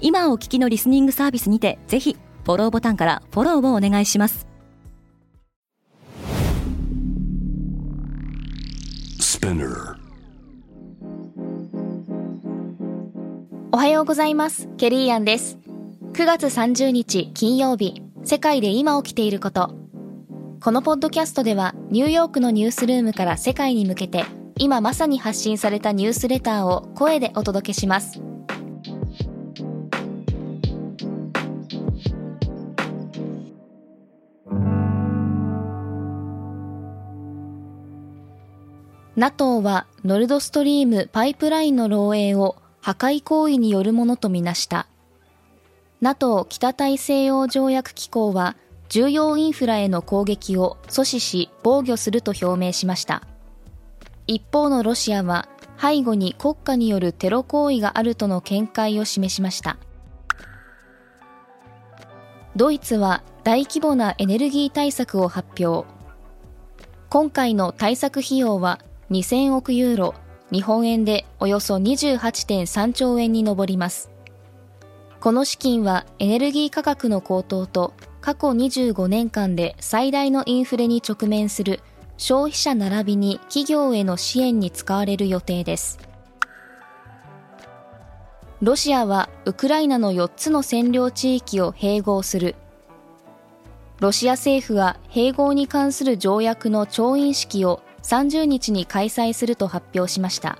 今お聞きのリスニングサービスにてぜひフォローボタンからフォローをお願いします。おはようございます。ケリーアンです。9月30日金曜日。世界で今起きていること。このポッドキャストではニューヨークのニュースルームから世界に向けて今まさに発信されたニュースレターを声でお届けします NATO はノルドストリームパイプラインの漏洩を破壊行為によるものとみなした。NATO 北大西洋条約機構は重要インフラへの攻撃を阻止し防御すると表明しました。一方のロシアは背後に国家によるテロ行為があるとの見解を示しました。ドイツは大規模なエネルギー対策を発表。今回の対策費用は2000億ユーロ、日本円でおよそ28.3兆円に上ります。この資金はエネルギー価格の高騰と過去25年間で最大のインフレに直面する消費者並びに企業への支援に使われる予定です。ロシアはウクライナの4つの占領地域を併合する。ロシア政府は併合に関する条約の調印式を30日に開催すると発表しました。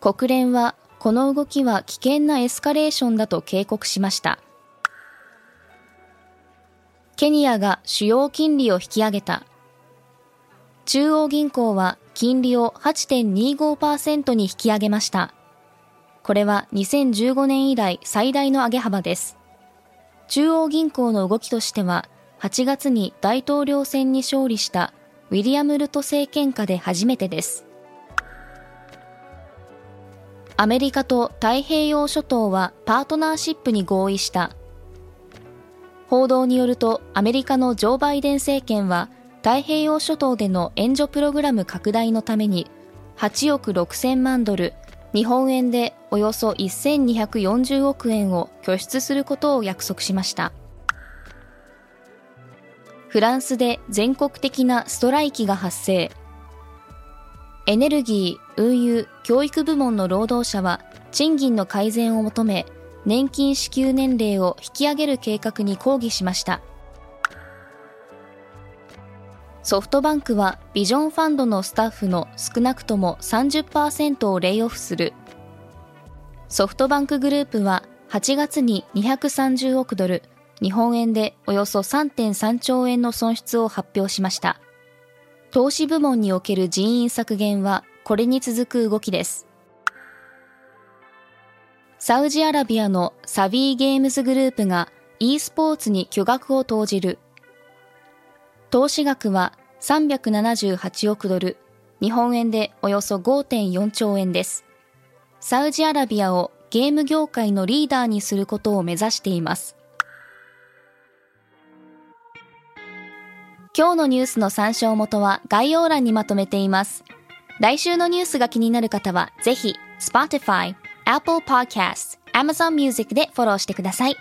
国連はこの動きは危険なエスカレーションだと警告しました。ケニアが主要金利を引き上げた。中央銀行は金利を8.25%に引き上げました。これは2015年以来最大の上げ幅です。中央銀行の動きとしては8月に大統領選に勝利したウィリアム・ルト政権下で初めてです。アメリカと太平洋諸島はパートナーシップに合意した。報道によるとアメリカのジョー・バイデン政権は太平洋諸島での援助プログラム拡大のために8億6000万ドル、日本円でおよそ1240億円を拠出することを約束しました。フランスで全国的なストライキが発生。エネルギー、運輸、教育部門の労働者は賃金の改善を求め、年金支給年齢を引き上げる計画に抗議しました。ソフトバンクはビジョンファンドのスタッフの少なくとも30%をレイオフする。ソフトバンクグループは8月に230億ドル、日本円でおよそ3.3兆円の損失を発表しました。投資部門における人員削減はこれに続く動きです。サウジアラビアのサビーゲームズグループが e スポーツに巨額を投じる。投資額は378億ドル、日本円でおよそ5.4兆円です。サウジアラビアをゲーム業界のリーダーにすることを目指しています。今日のニュースの参照元は概要欄にまとめています。来週のニュースが気になる方は、ぜひ、Spotify、Apple Podcast、Amazon Music でフォローしてください。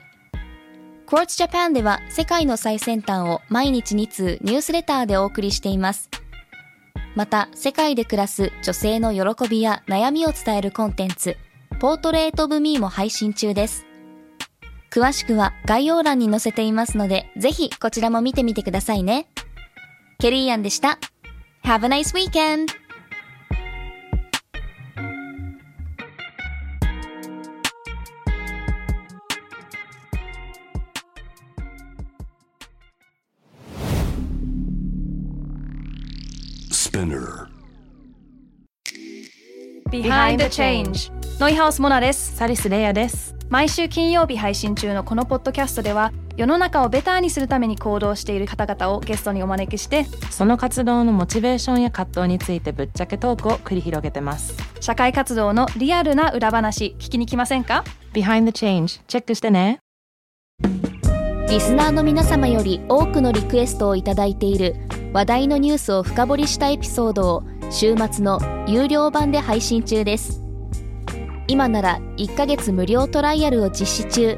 Quartz Japan では世界の最先端を毎日2通ニュースレターでお送りしています。また、世界で暮らす女性の喜びや悩みを伝えるコンテンツ、ポートレートオブミーも配信中です。詳しくは概要欄に載せていますので、ぜひこちらも見てみてくださいね。ケリーアンでした。Have a nice weekend! ノイハウスモナです。サリスレイヤです。毎週金曜日配信中のこのポッドキャストでは世の中をベターにするために行動している方々をゲストにお招きしてその活動のモチベーションや葛藤についてぶっちゃけトークを繰り広げてます。社会活動のリアルな裏話聞きに来ませんか？Behind the Change チェックしてね。リスナーの皆様より多くのリクエストをいただいている話題のニュースを深掘りしたエピソードを週末の有料版で配信中です。今なら1ヶ月無料トライアルを実施中